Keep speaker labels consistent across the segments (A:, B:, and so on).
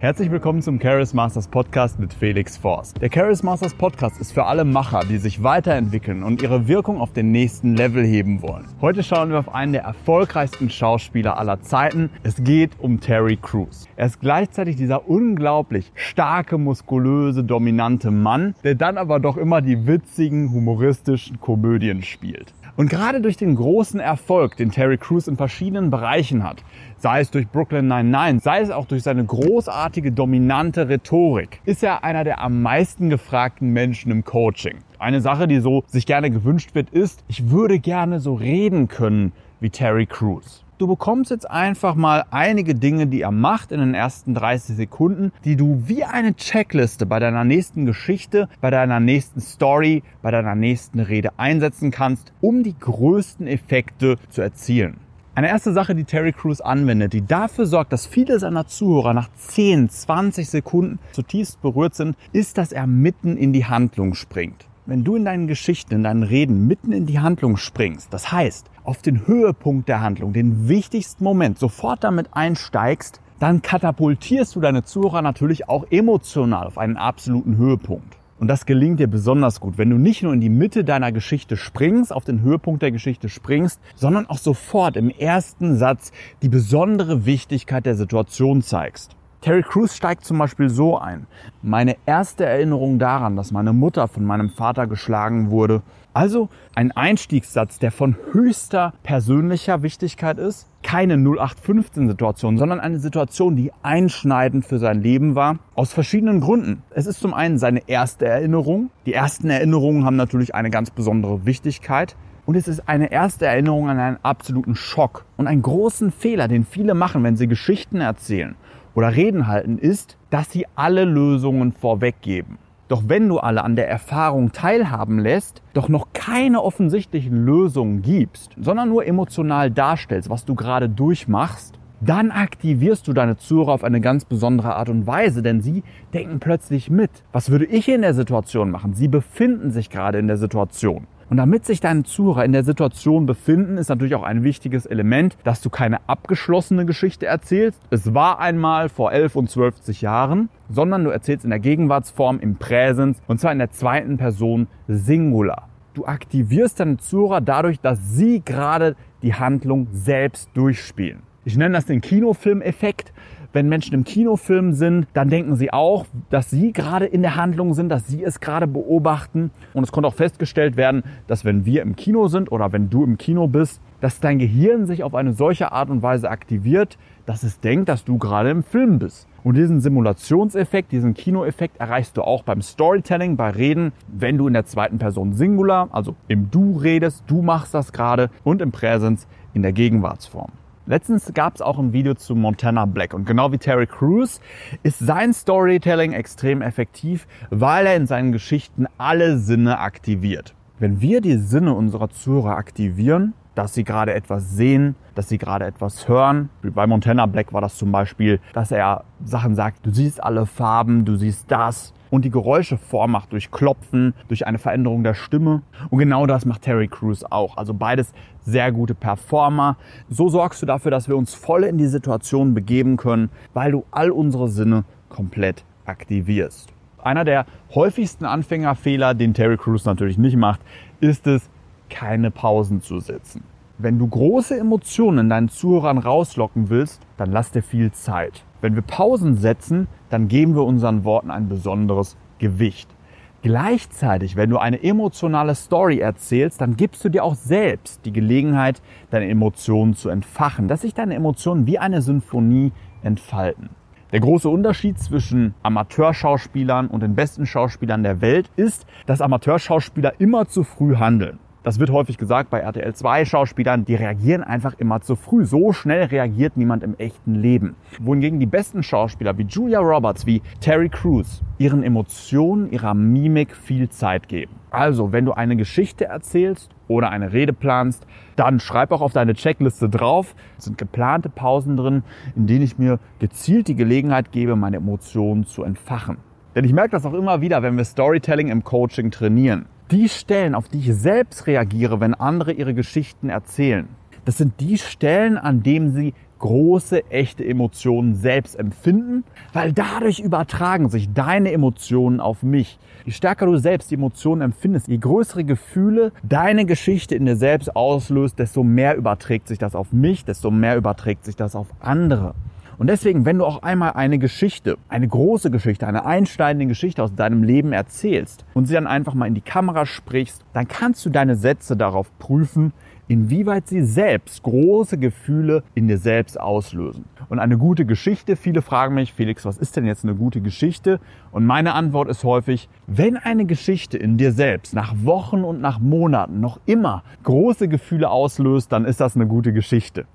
A: Herzlich willkommen zum Charis Masters Podcast mit Felix Forst. Der Charis Masters Podcast ist für alle Macher, die sich weiterentwickeln und ihre Wirkung auf den nächsten Level heben wollen. Heute schauen wir auf einen der erfolgreichsten Schauspieler aller Zeiten. Es geht um Terry Crews. Er ist gleichzeitig dieser unglaublich starke, muskulöse, dominante Mann, der dann aber doch immer die witzigen, humoristischen Komödien spielt. Und gerade durch den großen Erfolg, den Terry Crews in verschiedenen Bereichen hat, sei es durch Brooklyn 99, sei es auch durch seine großartige, dominante Rhetorik, ist er einer der am meisten gefragten Menschen im Coaching. Eine Sache, die so sich gerne gewünscht wird, ist, ich würde gerne so reden können wie Terry Crews. Du bekommst jetzt einfach mal einige Dinge, die er macht in den ersten 30 Sekunden, die du wie eine Checkliste bei deiner nächsten Geschichte, bei deiner nächsten Story, bei deiner nächsten Rede einsetzen kannst, um die größten Effekte zu erzielen. Eine erste Sache, die Terry Crews anwendet, die dafür sorgt, dass viele seiner Zuhörer nach 10, 20 Sekunden zutiefst berührt sind, ist, dass er mitten in die Handlung springt wenn du in deinen Geschichten, in deinen Reden mitten in die Handlung springst, das heißt, auf den Höhepunkt der Handlung, den wichtigsten Moment sofort damit einsteigst, dann katapultierst du deine Zuhörer natürlich auch emotional auf einen absoluten Höhepunkt. Und das gelingt dir besonders gut, wenn du nicht nur in die Mitte deiner Geschichte springst, auf den Höhepunkt der Geschichte springst, sondern auch sofort im ersten Satz die besondere Wichtigkeit der Situation zeigst. Terry Crews steigt zum Beispiel so ein. Meine erste Erinnerung daran, dass meine Mutter von meinem Vater geschlagen wurde. Also ein Einstiegssatz, der von höchster persönlicher Wichtigkeit ist. Keine 0815-Situation, sondern eine Situation, die einschneidend für sein Leben war. Aus verschiedenen Gründen. Es ist zum einen seine erste Erinnerung. Die ersten Erinnerungen haben natürlich eine ganz besondere Wichtigkeit. Und es ist eine erste Erinnerung an einen absoluten Schock und einen großen Fehler, den viele machen, wenn sie Geschichten erzählen oder Reden halten, ist, dass sie alle Lösungen vorweggeben. Doch wenn du alle an der Erfahrung teilhaben lässt, doch noch keine offensichtlichen Lösungen gibst, sondern nur emotional darstellst, was du gerade durchmachst, dann aktivierst du deine Zuhörer auf eine ganz besondere Art und Weise, denn sie denken plötzlich mit. Was würde ich in der Situation machen? Sie befinden sich gerade in der Situation. Und damit sich deine Zuhörer in der Situation befinden, ist natürlich auch ein wichtiges Element, dass du keine abgeschlossene Geschichte erzählst. Es war einmal vor 11 und 12 Jahren, sondern du erzählst in der Gegenwartsform im Präsens und zwar in der zweiten Person Singular. Du aktivierst deine Zuhörer dadurch, dass sie gerade die Handlung selbst durchspielen. Ich nenne das den Kinofilm-Effekt wenn Menschen im Kinofilm sind, dann denken sie auch, dass sie gerade in der Handlung sind, dass sie es gerade beobachten. Und es konnte auch festgestellt werden, dass wenn wir im Kino sind oder wenn du im Kino bist, dass dein Gehirn sich auf eine solche Art und Weise aktiviert, dass es denkt, dass du gerade im Film bist. Und diesen Simulationseffekt, diesen Kinoeffekt erreichst du auch beim Storytelling, bei Reden, wenn du in der zweiten Person Singular, also im Du redest, du machst das gerade und im Präsens in der Gegenwartsform. Letztens gab es auch ein Video zu Montana Black und genau wie Terry Crews ist sein Storytelling extrem effektiv, weil er in seinen Geschichten alle Sinne aktiviert. Wenn wir die Sinne unserer Zuhörer aktivieren, dass sie gerade etwas sehen, dass sie gerade etwas hören. Bei Montana Black war das zum Beispiel, dass er Sachen sagt, du siehst alle Farben, du siehst das, und die Geräusche vormacht durch Klopfen, durch eine Veränderung der Stimme. Und genau das macht Terry Crews auch. Also beides sehr gute Performer. So sorgst du dafür, dass wir uns voll in die Situation begeben können, weil du all unsere Sinne komplett aktivierst. Einer der häufigsten Anfängerfehler, den Terry Crews natürlich nicht macht, ist es, keine Pausen zu setzen. Wenn du große Emotionen in deinen Zuhörern rauslocken willst, dann lass dir viel Zeit. Wenn wir Pausen setzen, dann geben wir unseren Worten ein besonderes Gewicht. Gleichzeitig, wenn du eine emotionale Story erzählst, dann gibst du dir auch selbst die Gelegenheit, deine Emotionen zu entfachen, dass sich deine Emotionen wie eine Symphonie entfalten. Der große Unterschied zwischen Amateurschauspielern und den besten Schauspielern der Welt ist, dass Amateurschauspieler immer zu früh handeln. Das wird häufig gesagt bei RTL 2 Schauspielern, die reagieren einfach immer zu früh. So schnell reagiert niemand im echten Leben. Wohingegen die besten Schauspieler wie Julia Roberts, wie Terry Crews ihren Emotionen, ihrer Mimik viel Zeit geben. Also, wenn du eine Geschichte erzählst oder eine Rede planst, dann schreib auch auf deine Checkliste drauf. Es sind geplante Pausen drin, in denen ich mir gezielt die Gelegenheit gebe, meine Emotionen zu entfachen. Denn ich merke das auch immer wieder, wenn wir Storytelling im Coaching trainieren die Stellen, auf die ich selbst reagiere, wenn andere ihre Geschichten erzählen, das sind die Stellen, an denen sie große, echte Emotionen selbst empfinden, weil dadurch übertragen sich deine Emotionen auf mich. Je stärker du selbst die Emotionen empfindest, je größere Gefühle deine Geschichte in dir selbst auslöst, desto mehr überträgt sich das auf mich, desto mehr überträgt sich das auf andere. Und deswegen, wenn du auch einmal eine Geschichte, eine große Geschichte, eine einschneidende Geschichte aus deinem Leben erzählst und sie dann einfach mal in die Kamera sprichst, dann kannst du deine Sätze darauf prüfen, inwieweit sie selbst große Gefühle in dir selbst auslösen. Und eine gute Geschichte, viele fragen mich, Felix, was ist denn jetzt eine gute Geschichte? Und meine Antwort ist häufig, wenn eine Geschichte in dir selbst nach Wochen und nach Monaten noch immer große Gefühle auslöst, dann ist das eine gute Geschichte.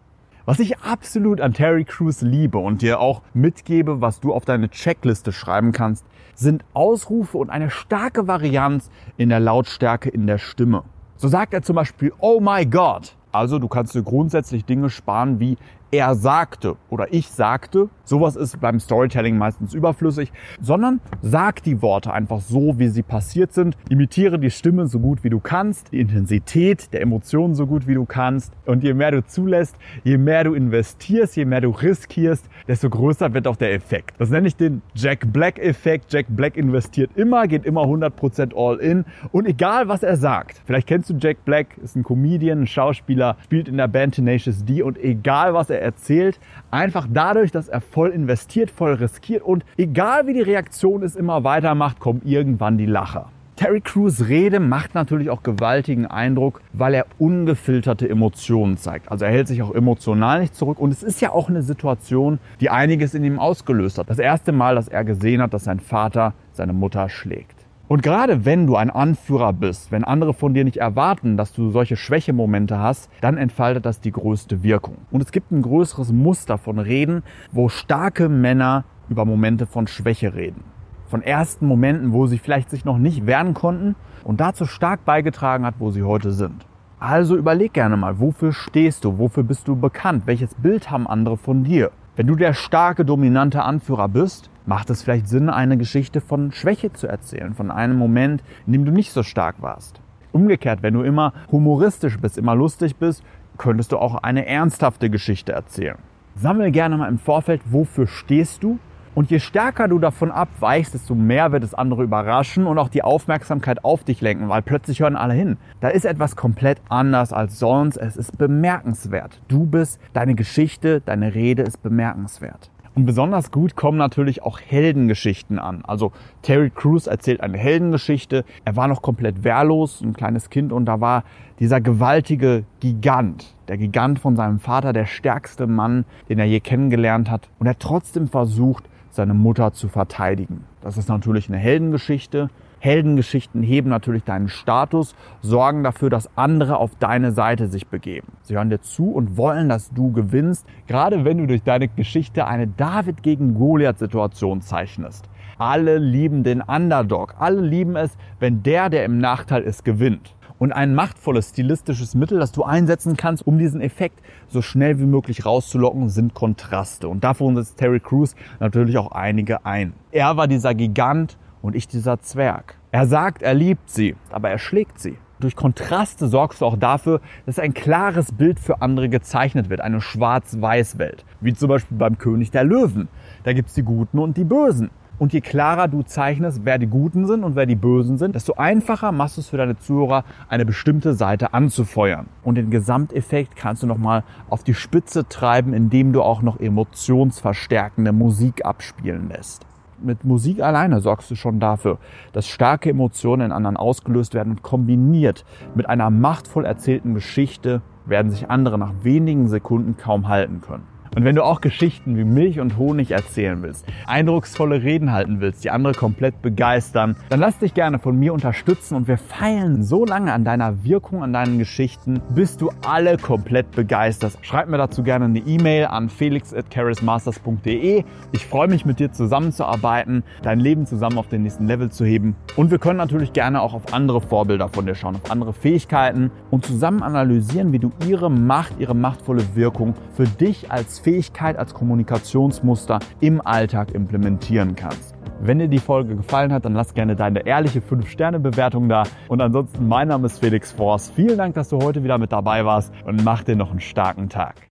A: Was ich absolut an Terry Crews liebe und dir auch mitgebe, was du auf deine Checkliste schreiben kannst, sind Ausrufe und eine starke Varianz in der Lautstärke in der Stimme. So sagt er zum Beispiel, oh my God. Also du kannst dir grundsätzlich Dinge sparen wie er sagte oder ich sagte. Sowas ist beim Storytelling meistens überflüssig, sondern sag die Worte einfach so, wie sie passiert sind. Imitiere die Stimme so gut wie du kannst, die Intensität der Emotionen so gut wie du kannst. Und je mehr du zulässt, je mehr du investierst, je mehr du riskierst, desto größer wird auch der Effekt. Das nenne ich den Jack Black Effekt. Jack Black investiert immer, geht immer 100% all in und egal was er sagt. Vielleicht kennst du Jack Black, ist ein Comedian, ein Schauspieler, spielt in der Band Tenacious D und egal was er erzählt, einfach dadurch, dass er voll investiert, voll riskiert und egal wie die Reaktion ist, immer weitermacht, kommt irgendwann die Lacher. Terry Crews Rede macht natürlich auch gewaltigen Eindruck, weil er ungefilterte Emotionen zeigt. Also er hält sich auch emotional nicht zurück und es ist ja auch eine Situation, die einiges in ihm ausgelöst hat. Das erste Mal, dass er gesehen hat, dass sein Vater seine Mutter schlägt. Und gerade wenn du ein Anführer bist, wenn andere von dir nicht erwarten, dass du solche Schwächemomente hast, dann entfaltet das die größte Wirkung. Und es gibt ein größeres Muster von Reden, wo starke Männer über Momente von Schwäche reden. Von ersten Momenten, wo sie vielleicht sich noch nicht wehren konnten und dazu stark beigetragen hat, wo sie heute sind. Also überleg gerne mal, wofür stehst du, wofür bist du bekannt, welches Bild haben andere von dir? Wenn du der starke, dominante Anführer bist, macht es vielleicht Sinn, eine Geschichte von Schwäche zu erzählen, von einem Moment, in dem du nicht so stark warst. Umgekehrt, wenn du immer humoristisch bist, immer lustig bist, könntest du auch eine ernsthafte Geschichte erzählen. Sammel gerne mal im Vorfeld, wofür stehst du und je stärker du davon abweichst, desto mehr wird es andere überraschen und auch die Aufmerksamkeit auf dich lenken, weil plötzlich hören alle hin. Da ist etwas komplett anders als sonst. Es ist bemerkenswert. Du bist, deine Geschichte, deine Rede ist bemerkenswert. Und besonders gut kommen natürlich auch Heldengeschichten an. Also Terry Crews erzählt eine Heldengeschichte. Er war noch komplett wehrlos, ein kleines Kind, und da war dieser gewaltige Gigant, der Gigant von seinem Vater, der stärkste Mann, den er je kennengelernt hat. Und er trotzdem versucht, seine Mutter zu verteidigen. Das ist natürlich eine Heldengeschichte. Heldengeschichten heben natürlich deinen Status, sorgen dafür, dass andere auf deine Seite sich begeben. Sie hören dir zu und wollen, dass du gewinnst, gerade wenn du durch deine Geschichte eine David gegen Goliath Situation zeichnest. Alle lieben den Underdog. Alle lieben es, wenn der, der im Nachteil ist, gewinnt. Und ein machtvolles stilistisches Mittel, das du einsetzen kannst, um diesen Effekt so schnell wie möglich rauszulocken, sind Kontraste. Und davon setzt Terry Crews natürlich auch einige ein. Er war dieser Gigant und ich dieser Zwerg. Er sagt, er liebt sie, aber er schlägt sie. Durch Kontraste sorgst du auch dafür, dass ein klares Bild für andere gezeichnet wird, eine Schwarz-Weiß-Welt. Wie zum Beispiel beim König der Löwen. Da gibt's die Guten und die Bösen. Und je klarer du zeichnest, wer die Guten sind und wer die Bösen sind, desto einfacher machst du es für deine Zuhörer, eine bestimmte Seite anzufeuern. Und den Gesamteffekt kannst du nochmal auf die Spitze treiben, indem du auch noch emotionsverstärkende Musik abspielen lässt mit Musik alleine sorgst du schon dafür, dass starke Emotionen in anderen ausgelöst werden und kombiniert mit einer machtvoll erzählten Geschichte werden sich andere nach wenigen Sekunden kaum halten können. Und wenn du auch Geschichten wie Milch und Honig erzählen willst, eindrucksvolle Reden halten willst, die andere komplett begeistern, dann lass dich gerne von mir unterstützen und wir feilen so lange an deiner Wirkung, an deinen Geschichten, bis du alle komplett begeisterst. Schreib mir dazu gerne eine E-Mail an felix.charismasters.de. Ich freue mich mit dir zusammenzuarbeiten, dein Leben zusammen auf den nächsten Level zu heben. Und wir können natürlich gerne auch auf andere Vorbilder von dir schauen, auf andere Fähigkeiten und zusammen analysieren, wie du ihre Macht, ihre machtvolle Wirkung für dich als Fähigkeit als Kommunikationsmuster im Alltag implementieren kannst. Wenn dir die Folge gefallen hat, dann lass gerne deine ehrliche 5-Sterne-Bewertung da. Und ansonsten, mein Name ist Felix Forst. Vielen Dank, dass du heute wieder mit dabei warst und mach dir noch einen starken Tag.